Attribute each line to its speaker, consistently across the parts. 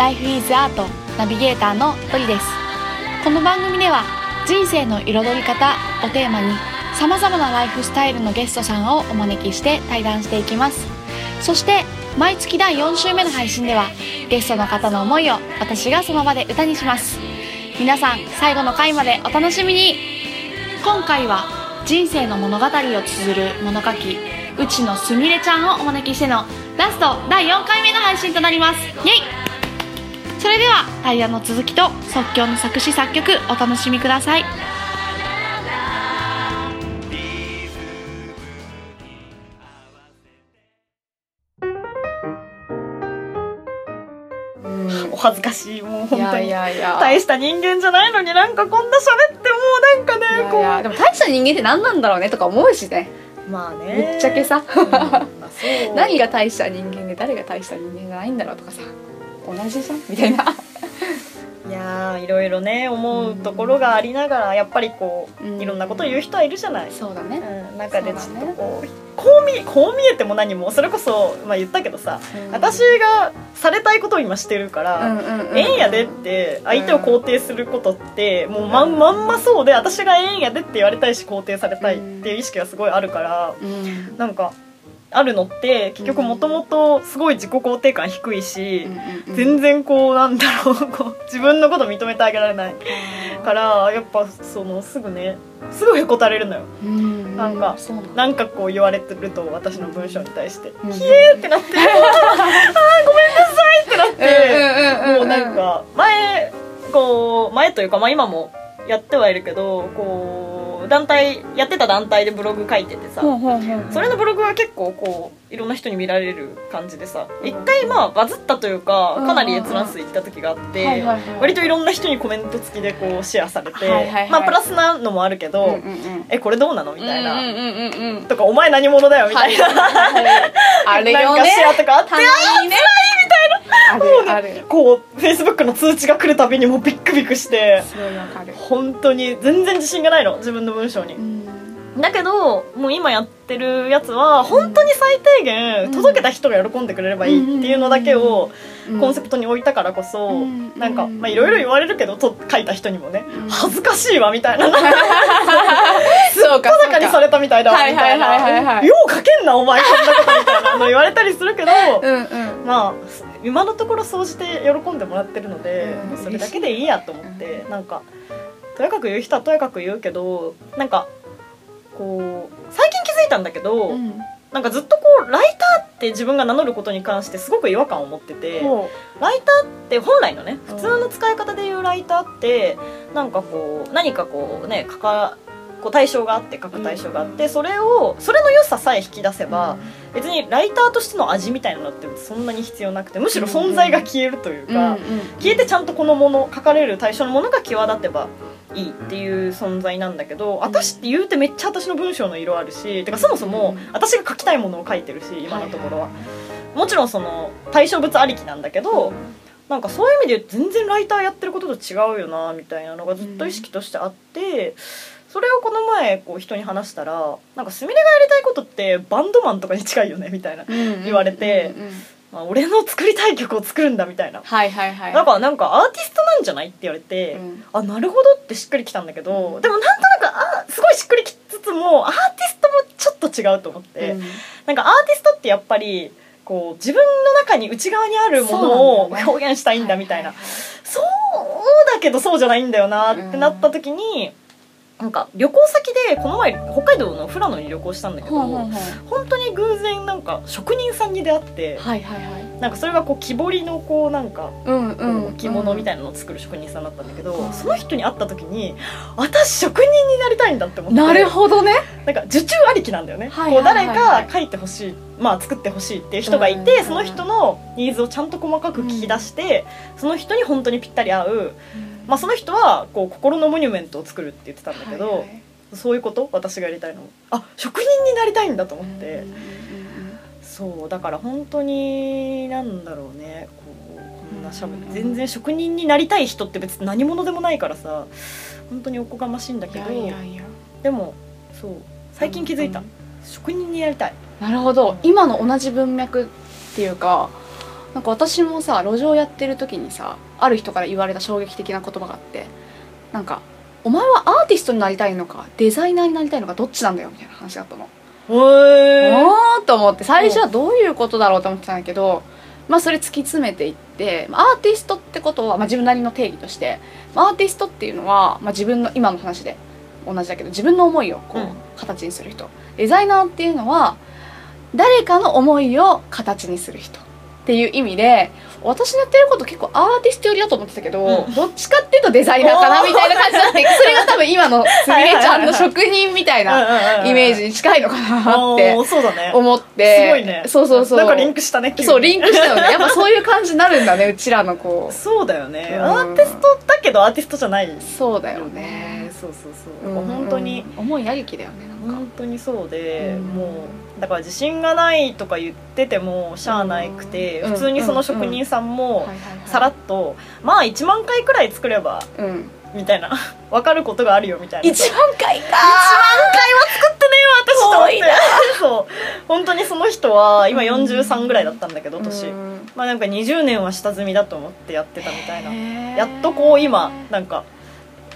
Speaker 1: Life is Art ナビゲーターのトリです。この番組では人生の彩り方をテーマにさまざまなライフスタイルのゲストさんをお招きして対談していきます。そして毎月第4週目の配信ではゲストの方の思いを私がその場で歌にします。皆さん最後の回までお楽しみに。今回は人生の物語を綴る物書き内野すみれちゃんをお招きしてのラスト第4回目の配信となります。イェイ！それではタイヤの続きと即興の作詞作曲お楽しみください。
Speaker 2: お恥ずかしいもう本当に。大した人間じゃないのになんかこんな喋ってもうなんかねこ
Speaker 3: いやでも大した人間って何なんだろうねとか思うしね。
Speaker 2: うまあね。
Speaker 3: ぶっちゃけさ。
Speaker 2: うん。
Speaker 3: 何が大した人間で誰が大した人間じゃないんだろうとかさ同じじゃんみたいな。い
Speaker 2: やーいろいろね思うところがありながらやっぱりこう、
Speaker 3: うん。
Speaker 2: いろんなことを言う人はいるじゃない、
Speaker 3: そうだね。
Speaker 2: うん、中でちょっと
Speaker 3: そうだね。
Speaker 2: こうこう見こう見えても何もそれこそ、まあ、言ったけどさ、
Speaker 3: うん。
Speaker 2: 私がされたいことを今してるから、
Speaker 3: うんうんうん
Speaker 2: ええんやでって相手を肯定することってもうまんまんまそうで私がええんやでって言われたいし肯定されたいっていう意識がすごいあるから
Speaker 3: うん。
Speaker 2: なんかあるのって結局もともとすごい自己肯定感低いし
Speaker 3: うんうん
Speaker 2: 全然こうなんだろう こう自分のこと認めてあげられない。からやっぱそのすぐねすぐへこたれるのよ。
Speaker 3: うん
Speaker 2: なんか
Speaker 3: なん
Speaker 2: かこう言われてると私の文章に対して「
Speaker 3: うん
Speaker 2: ひえ ー!」ってなって「あーごめんなさい!」ってなって。もうなんか前こう前というかまあ今もやってはいるけどこう団体やってた団体でブログ書いててさそれのブログは結構こういろんな人に見られる感じでさ一回まあバズったというか
Speaker 3: うん
Speaker 2: かなり閲覧数いった時があって割といろんな人にコメント付きでこうシェアされてまあプラスなのもあるけ
Speaker 3: うん
Speaker 2: どえこれどうなのみたいな。とかお前何者だよみたいな。
Speaker 3: あれ
Speaker 2: なんか
Speaker 3: よね
Speaker 2: シェアとかあって
Speaker 3: ある。ある。
Speaker 2: こうフェイスブックの通知が来るたびにもうビックビックして。
Speaker 3: すごいわかる。
Speaker 2: 本当に全然自信がないの。自分の文章に。だけどもう今やってるやつは本当に最低限届けた人が喜んでくれればいいっていうのだけをコンセプトに置いたからこそ
Speaker 3: うん
Speaker 2: なんかまあいろいろ言われるけどと書いた人にもね
Speaker 3: うん。
Speaker 2: 恥ずかしいわみたいな。
Speaker 3: そうか
Speaker 2: 小高にされたみたいだわみたいな。いよう書けんなお前こんなことみたいなの言われたりするけどまあ今のところ総じて喜んでもらってるので、
Speaker 3: うん。
Speaker 2: それだけでいいやと思って、なんかとやかく言う人はとやかく言うけどなんかこう最近気づいたんだけど、
Speaker 3: うん。
Speaker 2: なんかずっとこうライターって自分が名乗ることに関してすごく違和感を持ってて
Speaker 3: ほ
Speaker 2: ライターって本来のね
Speaker 3: うん。
Speaker 2: 普通の使い方でいうライターってなんかこう何かこうねかかこう対象があって書く対象があって、それをそれの良ささえ引き出せば、別にライターとしての味みたいなのってそんなに必要なくてむしろ存在が消えるというか、消えてちゃんとこのもの書かれる対象のものが際立てばいいっていう存在なんだけど私って言うてめっちゃ私の文章の色あるしてかそもそも私が書きたいものを書いてるし今のところは。もちろんその対象物ありきなんだけど、なんかそういう意味で全然ライターやってることと違うよなみたいなのがずっと意識としてあって、それをこの前こう人に話したらなんかすみれがやりたいことってバンドマンとかに近いよねみたいな、言われて
Speaker 3: うんうんうん。
Speaker 2: まあ、俺の作りたい曲を作るんだみたいな。
Speaker 3: はいはいはい。
Speaker 2: だからなんかアーティストなんじゃないって言われて、
Speaker 3: うん。
Speaker 2: あなるほどってしっくりきたんだけど、でもなんとなくあすごいしっくりきつつもアーティストもちょっと違うと思って、
Speaker 3: うん。
Speaker 2: なんかアーティストってやっぱりこう自分の中に内側にあるものを表現したいんだみたいな。そうだけどそうじゃないんだよなってなった時に、なんか旅行先でこの前北海道の富良野に旅行したんだけど、
Speaker 3: ほうほうほう
Speaker 2: 本当に偶然なんか職人さんに出会って、
Speaker 3: はいはいはい。
Speaker 2: なんかそれがこう木彫りのこうなんか
Speaker 3: うんうん。
Speaker 2: 置物みた
Speaker 3: い
Speaker 2: いなのを作る職人さんだったんだけど、
Speaker 3: うん。
Speaker 2: その人に会った時に私職人になりたいんだって思って
Speaker 3: なるほどね。
Speaker 2: なんか受注ありきなんだよね、
Speaker 3: はいはいはいはい。
Speaker 2: こう誰か書いてほしい、まあ、作ってほしいっていう人がいて、
Speaker 3: うん
Speaker 2: その人のニーズをちゃんと細かく聞き出して、その人に本当にぴったり合う、まあ、その人はこう心のモニュメントを作るって言ってたんだけど、
Speaker 3: はいはい。
Speaker 2: そういうこと？私がやりたいの？あ職人になりたいんだと思って、そうだから本当になんだろうね。こうこんなしゃべ全然職人になりたい人って別に何者でもないからさ本当におこがましいんだ
Speaker 3: い
Speaker 2: けど
Speaker 3: やいやいや。
Speaker 2: でもそう最近気づいた、
Speaker 3: うん。
Speaker 2: 職人になりたい。
Speaker 3: なるほど。今の同じ文脈っていうかなんか私もさ路上やってる時にさある人から言われた衝撃的な言葉があってなんか「お前はアーティストになりたいのかデザイナーになりたいのかどっちなんだよ」みたいな話だったの。
Speaker 2: へー。
Speaker 3: おーと思って最初はどういうことだろうと思ってたんだけど、まあ、それ突き詰めていってまあアーティストってことは、まあ、自分なりの定義としてまあアーティストっていうのは、まあ、自分の今の話で同じだけど自分の思いをこう、
Speaker 2: うん。
Speaker 3: 形にする人。デザイナーっていうのは誰かの思いを形にする人っていう意味で私のやってること結構アーティスト寄りだと思ってたけど、
Speaker 2: うん。
Speaker 3: どっちかっていうとデザイナーかなみたいな感じになって それが多分今のすみれちゃんの職人みたいなイメージに近いのかなって思って。
Speaker 2: すごいね。
Speaker 3: そうそうそう。
Speaker 2: なんかリンクしたね
Speaker 3: そうリンクしたよね。やっぱそういう感じになるんだねうちらのこ
Speaker 2: そうだよね、
Speaker 3: うん。
Speaker 2: アーティストだけどアーティストじゃない。
Speaker 3: そうだよね。
Speaker 2: そうそうそう、
Speaker 3: うん。
Speaker 2: 本当に。
Speaker 3: 思いありきだよね
Speaker 2: 本当にそうで、
Speaker 3: うん。
Speaker 2: もうだから自信がないとか言っててもしゃあないくて、
Speaker 3: うん。
Speaker 2: 普通にその職人さんもさらっと、まあ1万回くらい作れば
Speaker 3: うん。
Speaker 2: みたいな 分かることがあるよみたいな。
Speaker 3: 1万回か
Speaker 2: 私と思って。
Speaker 3: 多いな。
Speaker 2: そう。本当にその人は今43ぐらいだったんだけど年、
Speaker 3: うん。
Speaker 2: まあなんか20年は下積みだと思ってやってたみたいな。やっとこう今なんか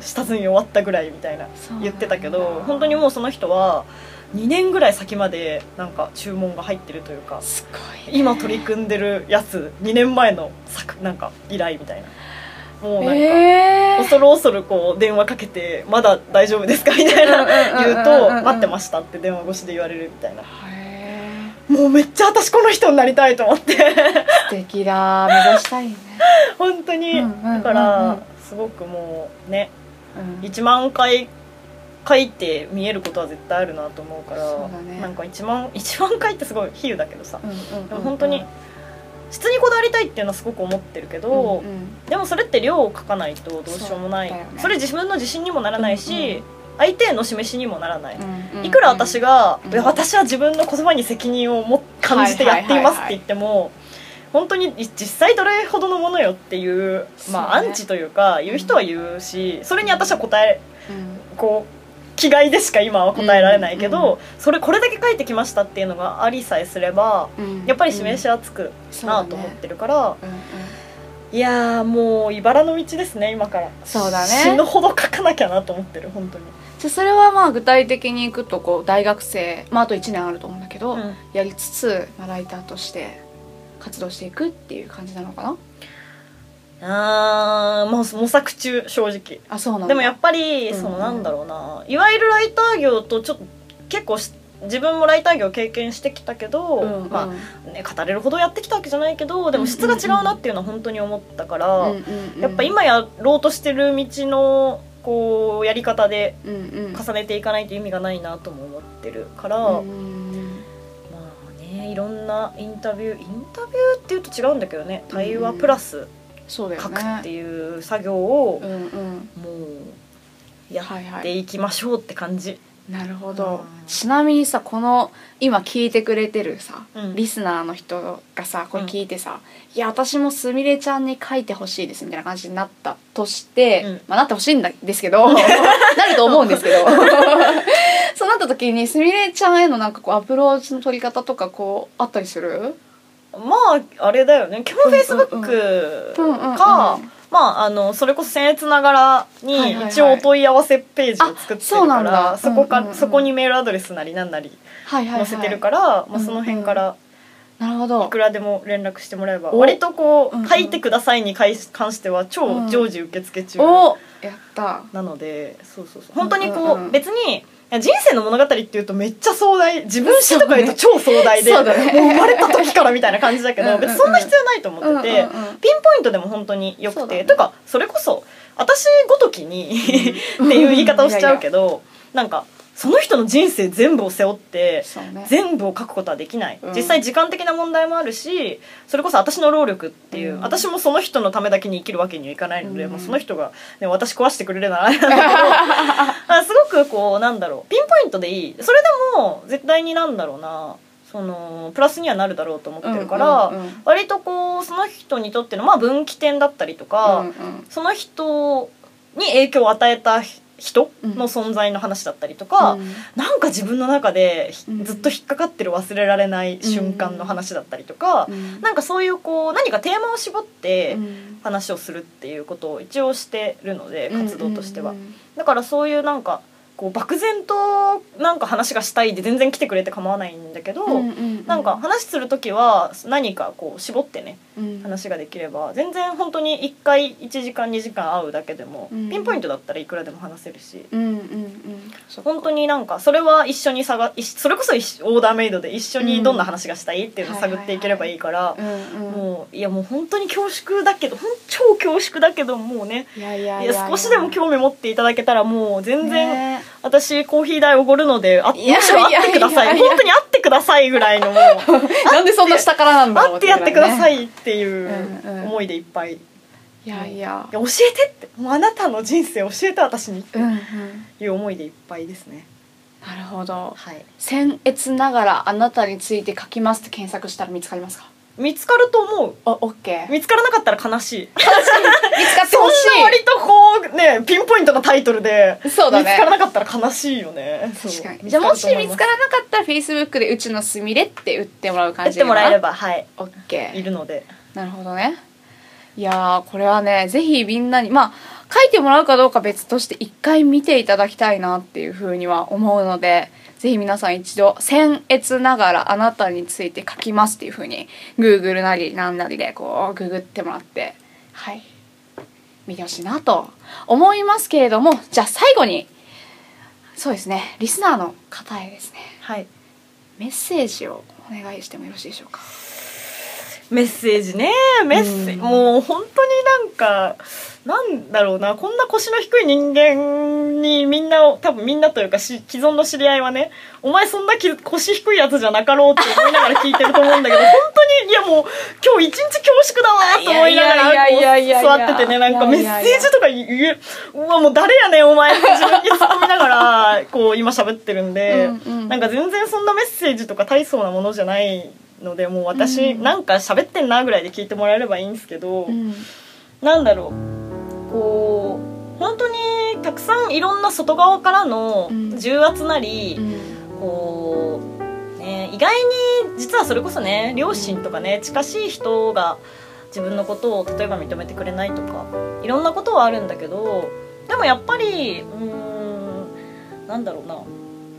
Speaker 2: 下積み終わったぐらいみたいな言ってたけど本当にもうその人は2年ぐらい先までなんか注文が入ってるというか
Speaker 3: すごい
Speaker 2: 今取り組んでるやつ2年前の作なんか依頼みたいな。もうなんか、恐る恐るこう電話かけて「まだ大丈夫ですか?」みたいな言うと「待ってました」って電話越しで言われるみたいな。
Speaker 3: へ
Speaker 2: もうめっちゃ私この人になりたいと思って。
Speaker 3: ー素敵だ目指したいね。
Speaker 2: 本当に。だからすごくもうね
Speaker 3: うん。
Speaker 2: 1万回書いて見えることは絶対あるなと思うから
Speaker 3: そうだね。
Speaker 2: なんか1万 1万回ってすごい比喩だけどさでも本当に質にこだわりたいっていうのはすごく思ってるけど、
Speaker 3: うんうん。
Speaker 2: でもそれって量を書かないとどうしようもない。そ,、
Speaker 3: ね。
Speaker 2: れ自分の自信にもならないし、
Speaker 3: うんうん。
Speaker 2: 相手への示しにもならない、
Speaker 3: うんうん
Speaker 2: いくら私が、
Speaker 3: うん
Speaker 2: 私は自分の言葉に責任をも感じてやっていますって言っても、本当に実際どれほどのものよっていう、まあ、アンチというか言う人は言うしそれに私は答え
Speaker 3: うん。
Speaker 2: こう気概でしか今は答えられないけど、
Speaker 3: うん。うん
Speaker 2: それこれだけ書いてきましたっていうのがありさえすれば
Speaker 3: うん。
Speaker 2: やっぱり示しはつくなと思ってるから、
Speaker 3: うん。うん
Speaker 2: いやーもう茨の道ですね今から。
Speaker 3: そうだね。
Speaker 2: 死ぬほど書かなきゃなと思ってる本当に、
Speaker 3: じゃあそれはまあ具体的にいくとこう大学生、まあ、あと1年あると思うんだけど、
Speaker 2: うん。
Speaker 3: やりつつ、まあ、ライターとして活動していくっていう感じなのかな？
Speaker 2: あーもう模索中正直。
Speaker 3: あそうなんだ。
Speaker 2: でもやっぱり
Speaker 3: うん
Speaker 2: そのなんだろうな。いわゆるライター業とちょっと結構し自分もライター業経験してきたけど、
Speaker 3: うんうん。
Speaker 2: まあね、語れるほどやってきたわけじゃないけどでも質が違うなっていうのは本当に思ったから、
Speaker 3: うんうんうん。
Speaker 2: やっぱ今やろうとしてる道のこうやり方で重ねていかないと意味がないなとも思ってるから、
Speaker 3: うんうん
Speaker 2: いろんなインタビューインタビューっていうと違うんだけどね対話プラス書くって
Speaker 3: ね
Speaker 2: いう作業をもうやっていきましょうって感じ、
Speaker 3: なるほど。
Speaker 2: うん。
Speaker 3: ちなみにさこの今聞いてくれてるさ、
Speaker 2: うん。
Speaker 3: リスナーの人がさこれ聞いてさ「いや私もすみれちゃんに書いてほしいです」みたいな感じになったとして、
Speaker 2: うん。
Speaker 3: まあなってほしいんですけど なると思うんですけど。そうなった時にすみれちゃんへのなんかこうアプローチの取り方とかこうあったりする？
Speaker 2: まああれだよね。基本フェイスブッ
Speaker 3: うんうん
Speaker 2: ク
Speaker 3: うん
Speaker 2: か
Speaker 3: うん
Speaker 2: まああのそれこそ僭越ながらに
Speaker 3: はいはいはい。
Speaker 2: 一応お問い合わせページを作ってるからそこか
Speaker 3: うんうんうん。
Speaker 2: そこにメールアドレスなりなんなり
Speaker 3: はいはい、はい、
Speaker 2: 載せてるからまあその辺から
Speaker 3: なるほど。
Speaker 2: いくらでも連絡してもらえば
Speaker 3: お。
Speaker 2: 割とこ
Speaker 3: う
Speaker 2: 書いてくださいに関しては超常時受付中
Speaker 3: お。やった。
Speaker 2: なのでそうそうそう。本当にこ
Speaker 3: う
Speaker 2: 別に人生の物語っていうとめっちゃ壮大。自分史とか言うと超壮大で、
Speaker 3: そうだね。
Speaker 2: もう生まれた時からみたいな感じだけ
Speaker 3: うんうん
Speaker 2: 別にそんな必要ないと思ってて、
Speaker 3: うんうんうん。
Speaker 2: ピンポイントでも本当によくて、
Speaker 3: ね。
Speaker 2: とかそれこそ私ごときに っていう言い方をしちゃうけどなんかその人の人生全部を背負って
Speaker 3: ね。
Speaker 2: 全部を書くことはできない、
Speaker 3: うん。
Speaker 2: 実際時間的な問題もあるしそれこそ私の労力っていう、
Speaker 3: うん。
Speaker 2: 私もその人のためだけに生きるわけにはいかないので、
Speaker 3: うん。
Speaker 2: まあ、その人が、ね、私壊してくれるならあれなんだけど あすごくこうなんだろうピンポイントでいい。それでも絶対になんだろうなそのプラスにはなるだろうと思ってるから、
Speaker 3: うんうんうん。
Speaker 2: 割とこうその人にとっての、まあ、分岐点だったりとか、
Speaker 3: うんうん。
Speaker 2: その人に影響を与えた人の存在の話だったりとか、
Speaker 3: うん。
Speaker 2: なんか自分の中でひ
Speaker 3: うん。
Speaker 2: ずっと引っかかってる忘れられない瞬間の話だったりとか、
Speaker 3: うん。
Speaker 2: なんかそういうこう何かテーマを絞って
Speaker 3: うん。
Speaker 2: 話をするっていうことを一応してるので活動としては、
Speaker 3: うん
Speaker 2: だからそういうなんかこう漠然となんか話がしたいで全然来てくれて構わないんだけど、
Speaker 3: うんうん
Speaker 2: なんか話する時は何かこう絞ってね
Speaker 3: うん。
Speaker 2: 話ができれば全然本当に1回1時間2時間会うだけでも、
Speaker 3: うん。
Speaker 2: ピンポイントだったらいくらでも話せるし。
Speaker 3: うんうんうん
Speaker 2: 本当になんかそれは一緒に探いそれこそオーダーメイドで一緒にどんな話がしたいっていうのを探っていければいいから、もういやもう本当に恐縮だけど本超恐縮だけどもうね
Speaker 3: いや
Speaker 2: 少しでも興味持っていただけたらもう全然、
Speaker 3: ね。
Speaker 2: 私コーヒー代おごるのであむしろ会ってください。本当に会ってくださいぐらいのもう
Speaker 3: なんでそんな下からなんだろう
Speaker 2: 会ってやってくださ
Speaker 3: い
Speaker 2: いっていう思いでいっぱい、い
Speaker 3: いや。いや
Speaker 2: や。教えてって。もうあなたの人生教えて私にっていう思いでいっぱいですね。
Speaker 3: なるほど。
Speaker 2: はい。
Speaker 3: 僭越ながらあなたについて書きますって検索したら見つかりますか？
Speaker 2: 見つかると思う。
Speaker 3: おオッケー。
Speaker 2: 見つからなかったら悲しい。
Speaker 3: 見つかって
Speaker 2: そん
Speaker 3: ほし
Speaker 2: な割とこうねピンポイントなタイトルで
Speaker 3: いそうだね。
Speaker 2: 見つからなかったら悲しいよね。
Speaker 3: 確かに。じゃあもし見つから
Speaker 2: る
Speaker 3: なかったらフェイスブックでうちのすみれって打ってもらう感じでいいのかな
Speaker 2: もらえればはい。
Speaker 3: オッケー。
Speaker 2: いるので。
Speaker 3: なるほどねいやーこれはねぜひみんなにまあ書いてもらうかどうか別として一回見ていただきたいなっていうふうには思うのでぜひ皆さん一度僭越ながらあなたについて書きますっていうふうに Google なりなんなりでこうググってもらってはい。見てほしいなと思いますけれどもじゃあ最後にそうですねリスナーの方へですね。
Speaker 2: はい。
Speaker 3: メッセージをお願いしてもよろしいでしょうか？
Speaker 2: メッセージね。メッセージ、
Speaker 3: うん。
Speaker 2: もう本当になんかなんだろうなこんな腰の低い人間にみんなを多分みんなというかし既存の知り合いはねお前そんなき腰低いやつじゃなかろうって思いながら聞いてると思うんだけど本当にいやもう今日一日恐縮だわと思いながら座っててねなんかメッセージとか言えうわもう誰やねんお前って自分に突っ込みながらこう今喋ってるんで、
Speaker 3: うんうん。
Speaker 2: なんか全然そんなメッセージとか大層なものじゃないのでもう私
Speaker 3: うん。
Speaker 2: なんか喋ってんなぐらいで聞いてもらえればいいんですけど、
Speaker 3: うん。
Speaker 2: なんだろうこう本当にたくさんいろんな外側からの
Speaker 3: うん。
Speaker 2: 重圧なり、
Speaker 3: うん。
Speaker 2: こう、ね、意外に実はそれこそね両親とかね近しい人が自分のことを例えば認めてくれないとかいろんなことはあるんだけどでもやっぱりうーんなんだろうな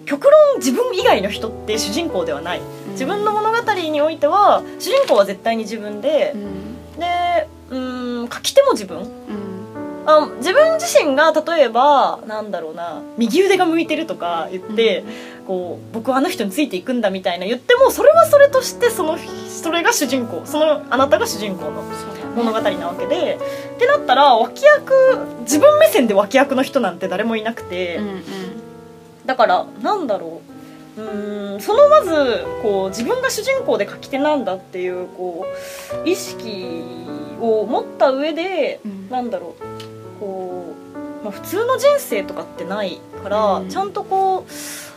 Speaker 2: 極論自分以外の人って主人公ではない。自分の物語においては主人公は絶対に自分で
Speaker 3: う、ん。
Speaker 2: でうーん書き手も自分。
Speaker 3: うん
Speaker 2: あ自分自身が例えばなんだろうな右腕が向いてるとか言って、こう僕はあの人についていくんだみたいな言ってもそれはそれとしてそのそれが主人公そのあなたが主人公の物語なわけでってなったら脇役自分目線で脇役の人なんて誰もいなくて、
Speaker 3: うんうん。
Speaker 2: だからなんだろううーんそのまずこう自分が主人公で書き手なんだっていうこう意識を持った上で、
Speaker 3: うん。
Speaker 2: なんだろうこう、まあ、普通の人生とかってないから、
Speaker 3: うん。
Speaker 2: ちゃんとこう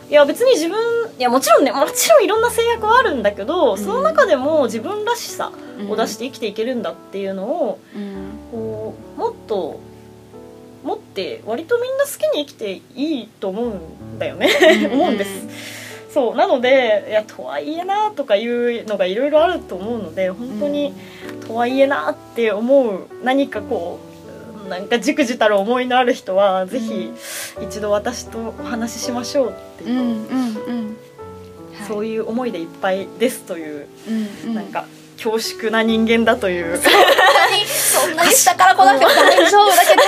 Speaker 2: いや別に自分いやもちろんねもちろんいろんな制約はあるんだけど、
Speaker 3: ん。
Speaker 2: その中でも自分らしさ
Speaker 3: うん。
Speaker 2: を出して生きていけるんだっていうのを
Speaker 3: うん。
Speaker 2: こうもっと持って割とみんな好きに生きていいと思うんだよね。
Speaker 3: うん。
Speaker 2: 思うんです。そう。なのでいやとはいえなとかいうのがいろいろあると思うので本当に、とはいえなって思う何かこうなんかじくじたる思いのある人はぜひ一度私とお話ししましょうっていう、
Speaker 3: うんうんうん。
Speaker 2: そう
Speaker 3: いう
Speaker 2: いう思いでいっぱいですという、
Speaker 3: うんうん。
Speaker 2: なんか恐縮な人間だという。
Speaker 3: そんなに下から来なくても大丈夫だけど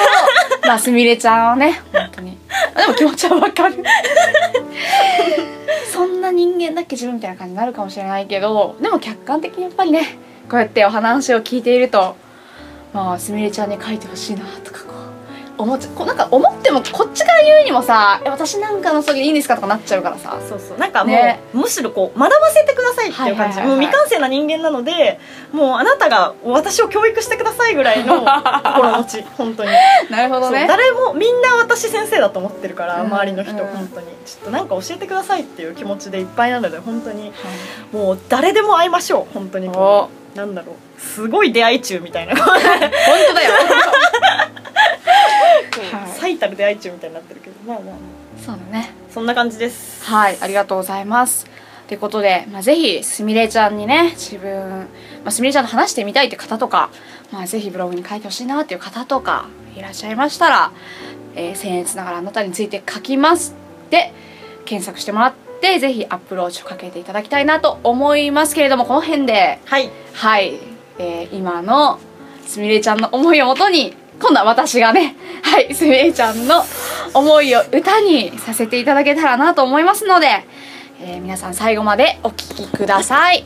Speaker 3: まあすみれちゃんはね本当に。あでも気持ちはわかる。そんな人間だっけ自分みたいな感じになるかもしれないけどでも客観的にやっぱりねこうやってお話を聞いているとまあすみれちゃんに書いてほしいなとかこう思っちゃこうなんか思ってもこっちから言うにもさ「え私なんかのそれでいいんですか?」とかなっちゃうからさ。
Speaker 2: そうそう。なんかもう、
Speaker 3: ね。
Speaker 2: むしろこう学ばせてくださいっていう感じ、
Speaker 3: はいはいはいはい。
Speaker 2: もう未完成な人間なのでもうあなたが私を教育してくださいぐらいの 心持ち本当に、
Speaker 3: なるほどね。
Speaker 2: 誰もみんな私先生だと思ってるから、
Speaker 3: うん。
Speaker 2: 周りの人、
Speaker 3: うん。
Speaker 2: 本当に。ちょっとなんか教えてくださいっていう気持ちでいっぱいなので本当に。
Speaker 3: はい。
Speaker 2: もう誰でも会いましょう本当に
Speaker 3: お
Speaker 2: なんだろう。すごい出会い中みたいな。
Speaker 3: 本当だよ、は い
Speaker 2: 最たる出会い中みたいになってるけど。まあまあまあ。
Speaker 3: そうだね。
Speaker 2: そんな感じです。
Speaker 3: はいありがとうございます。ということで、まあ、ぜひすみれちゃんにね自分、まあ、すみれちゃんと話してみたいって方とか、まあ、ぜひブログに書いてほしいなっていう方とかいらっしゃいましたら「えー、僭越ながらあなたについて書きます」で検索してもらってぜひアプローチをかけていただきたいなと思いますけれどもこの辺で。
Speaker 2: はい。
Speaker 3: はい、えー今のすみれちゃんの思いをもとに今度は私がねはいすみれちゃんの思いを歌にさせていただけたらなと思いますので、えー皆さん最後までお聴きください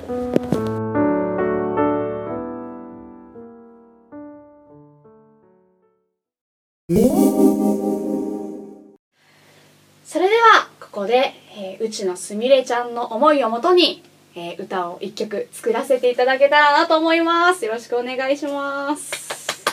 Speaker 3: ここで、えーうちのすみれちゃんの思いをもとに、えー歌を一曲作らせていただけたらなと思います。よろしくお願いします。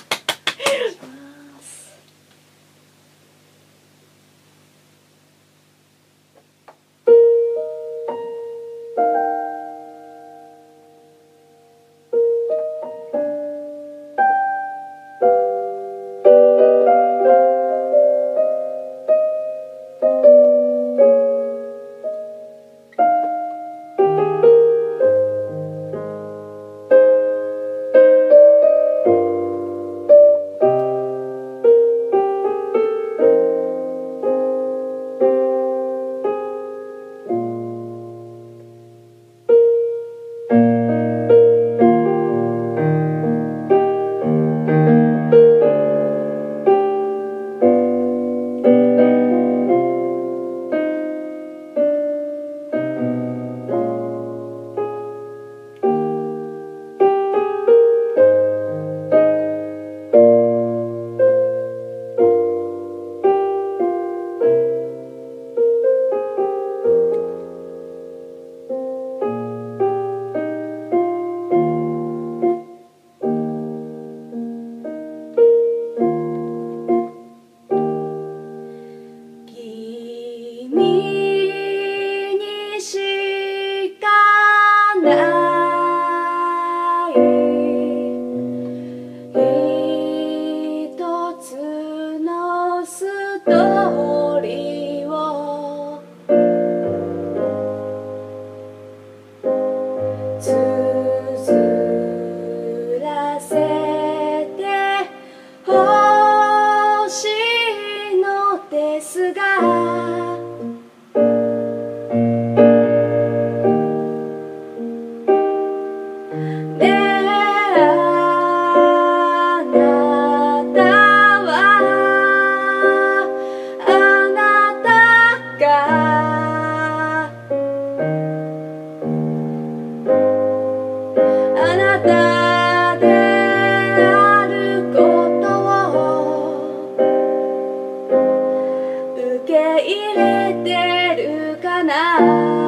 Speaker 3: 綴か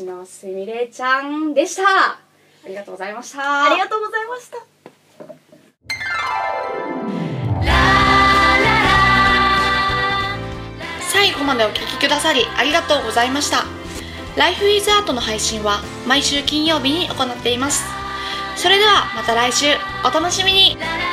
Speaker 4: ちのすみれちゃんでした。ありがとうございました。
Speaker 2: ありがとうございました。
Speaker 3: 最後までお聞きくださりありがとうございました。Life is Art の配信は毎週金曜日に行っています。それではまた来週。お楽しみに。
Speaker 5: ラララ